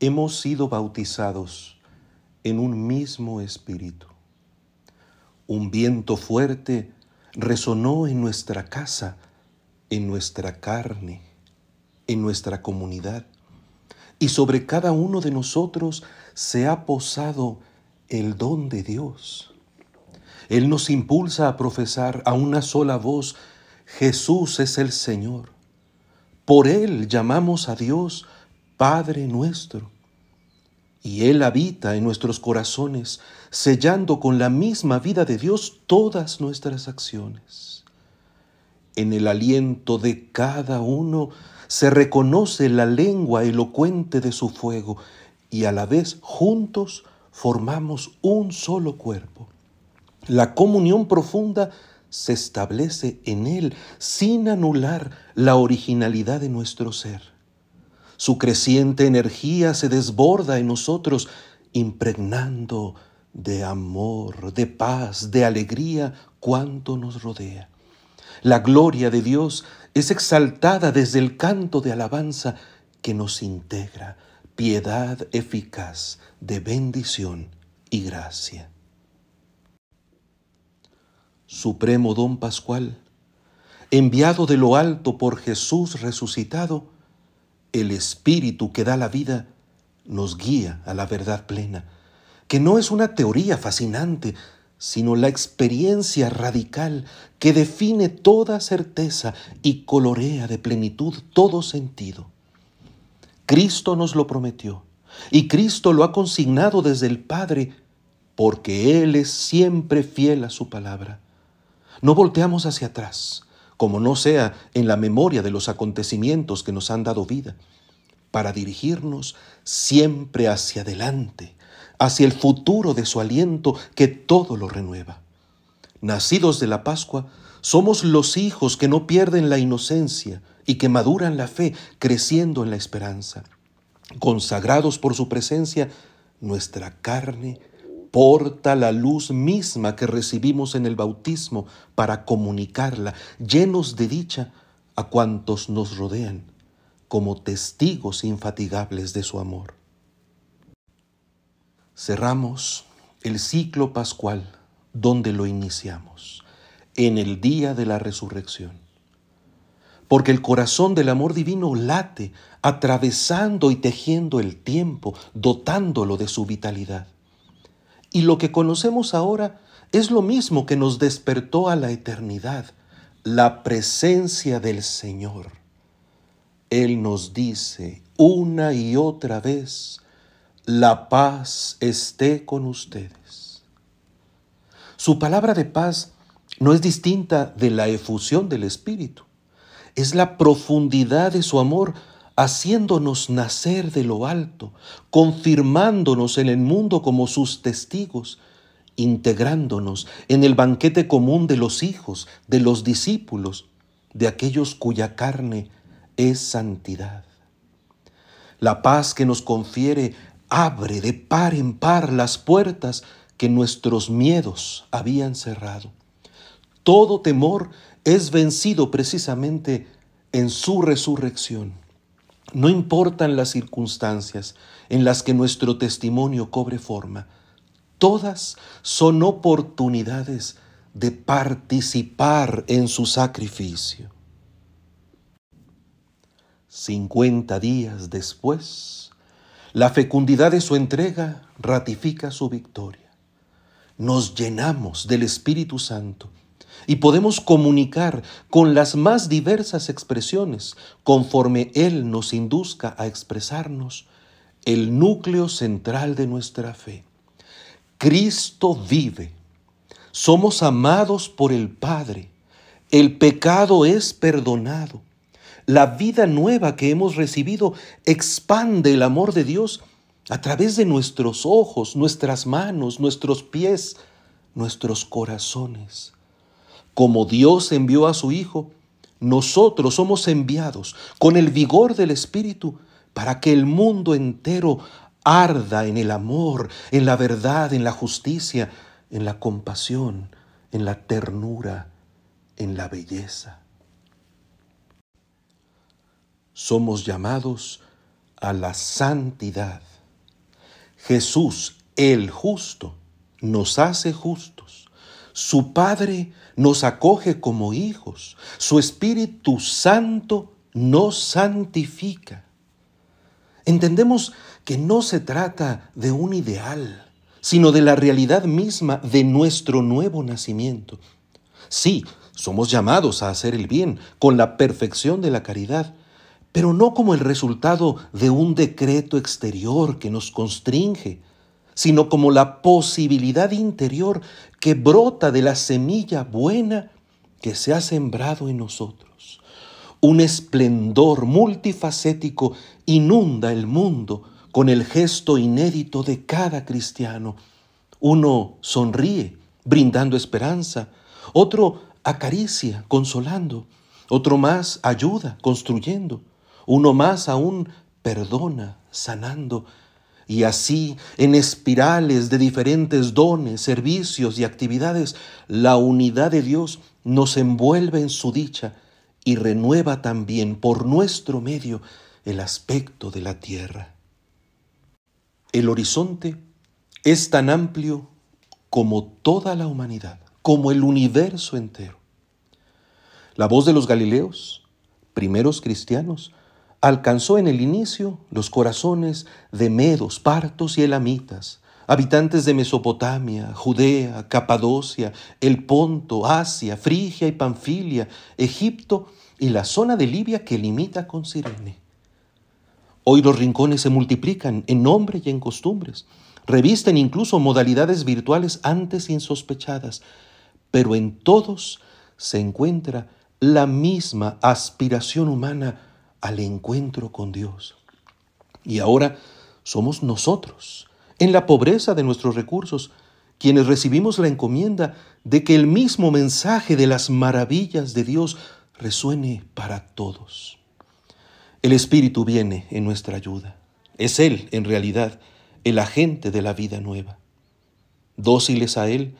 hemos sido bautizados en un mismo espíritu. Un viento fuerte resonó en nuestra casa, en nuestra carne, en nuestra comunidad, y sobre cada uno de nosotros se ha posado el don de Dios. Él nos impulsa a profesar a una sola voz, Jesús es el Señor. Por Él llamamos a Dios Padre nuestro. Y Él habita en nuestros corazones, sellando con la misma vida de Dios todas nuestras acciones. En el aliento de cada uno se reconoce la lengua elocuente de su fuego y a la vez juntos formamos un solo cuerpo. La comunión profunda se establece en Él sin anular la originalidad de nuestro ser. Su creciente energía se desborda en nosotros, impregnando de amor, de paz, de alegría cuanto nos rodea. La gloria de Dios es exaltada desde el canto de alabanza que nos integra, piedad eficaz de bendición y gracia. Supremo Don Pascual, enviado de lo alto por Jesús resucitado, el Espíritu que da la vida nos guía a la verdad plena, que no es una teoría fascinante, sino la experiencia radical que define toda certeza y colorea de plenitud todo sentido. Cristo nos lo prometió y Cristo lo ha consignado desde el Padre porque Él es siempre fiel a su palabra. No volteamos hacia atrás, como no sea en la memoria de los acontecimientos que nos han dado vida, para dirigirnos siempre hacia adelante, hacia el futuro de su aliento que todo lo renueva. Nacidos de la Pascua, somos los hijos que no pierden la inocencia y que maduran la fe, creciendo en la esperanza. Consagrados por su presencia, nuestra carne porta la luz misma que recibimos en el bautismo para comunicarla, llenos de dicha, a cuantos nos rodean, como testigos infatigables de su amor. Cerramos el ciclo pascual donde lo iniciamos, en el día de la resurrección. Porque el corazón del amor divino late, atravesando y tejiendo el tiempo, dotándolo de su vitalidad. Y lo que conocemos ahora es lo mismo que nos despertó a la eternidad, la presencia del Señor. Él nos dice una y otra vez, la paz esté con ustedes. Su palabra de paz no es distinta de la efusión del Espíritu, es la profundidad de su amor haciéndonos nacer de lo alto, confirmándonos en el mundo como sus testigos, integrándonos en el banquete común de los hijos, de los discípulos, de aquellos cuya carne es santidad. La paz que nos confiere abre de par en par las puertas que nuestros miedos habían cerrado. Todo temor es vencido precisamente en su resurrección. No importan las circunstancias en las que nuestro testimonio cobre forma, todas son oportunidades de participar en su sacrificio. Cincuenta días después, la fecundidad de su entrega ratifica su victoria. Nos llenamos del Espíritu Santo y podemos comunicar con las más diversas expresiones conforme Él nos induzca a expresarnos el núcleo central de nuestra fe. Cristo vive. Somos amados por el Padre. El pecado es perdonado. La vida nueva que hemos recibido expande el amor de Dios a través de nuestros ojos, nuestras manos, nuestros pies, nuestros corazones. Como Dios envió a su Hijo, nosotros somos enviados con el vigor del Espíritu para que el mundo entero arda en el amor, en la verdad, en la justicia, en la compasión, en la ternura, en la belleza. Somos llamados a la santidad. Jesús, el justo, nos hace justos. Su Padre nos acoge como hijos. Su Espíritu Santo nos santifica. Entendemos que no se trata de un ideal, sino de la realidad misma de nuestro nuevo nacimiento. Sí, somos llamados a hacer el bien con la perfección de la caridad, pero no como el resultado de un decreto exterior que nos constringe, sino como la posibilidad interior que brota de la semilla buena que se ha sembrado en nosotros. Un esplendor multifacético inunda el mundo con el gesto inédito de cada cristiano. Uno sonríe, brindando esperanza, otro acaricia, consolando, otro más ayuda, construyendo, uno más aún perdona, sanando, y así en espirales de diferentes dones, servicios y actividades, la unidad de Dios nos envuelve en su dicha y renueva también por nuestro medio el aspecto de la tierra. El horizonte es tan amplio como toda la humanidad, como el universo entero. La voz de los Galileos, primeros cristianos, alcanzó en el inicio los corazones de medos, partos y elamitas, habitantes de Mesopotamia, Judea, Capadocia, el Ponto, Asia, Frigia y Panfilia, Egipto y la zona de Libia que limita con Sirene. Hoy los rincones se multiplican en nombre y en costumbres, revisten incluso modalidades virtuales antes insospechadas, pero en todos se encuentra la misma aspiración humana al encuentro con Dios. Y ahora somos nosotros, en la pobreza de nuestros recursos, quienes recibimos la encomienda de que el mismo mensaje de las maravillas de Dios resuene para todos. El Espíritu viene en nuestra ayuda. Es Él, en realidad, el agente de la vida nueva. Dóciles a Él,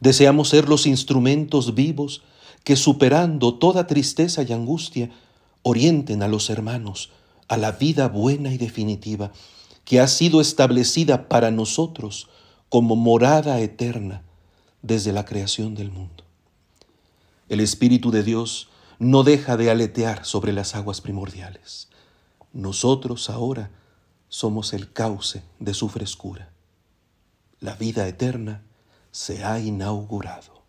deseamos ser los instrumentos vivos que, superando toda tristeza y angustia, orienten a los hermanos a la vida buena y definitiva que ha sido establecida para nosotros como morada eterna desde la creación del mundo. El Espíritu de Dios no deja de aletear sobre las aguas primordiales. Nosotros ahora somos el cauce de su frescura. La vida eterna se ha inaugurado.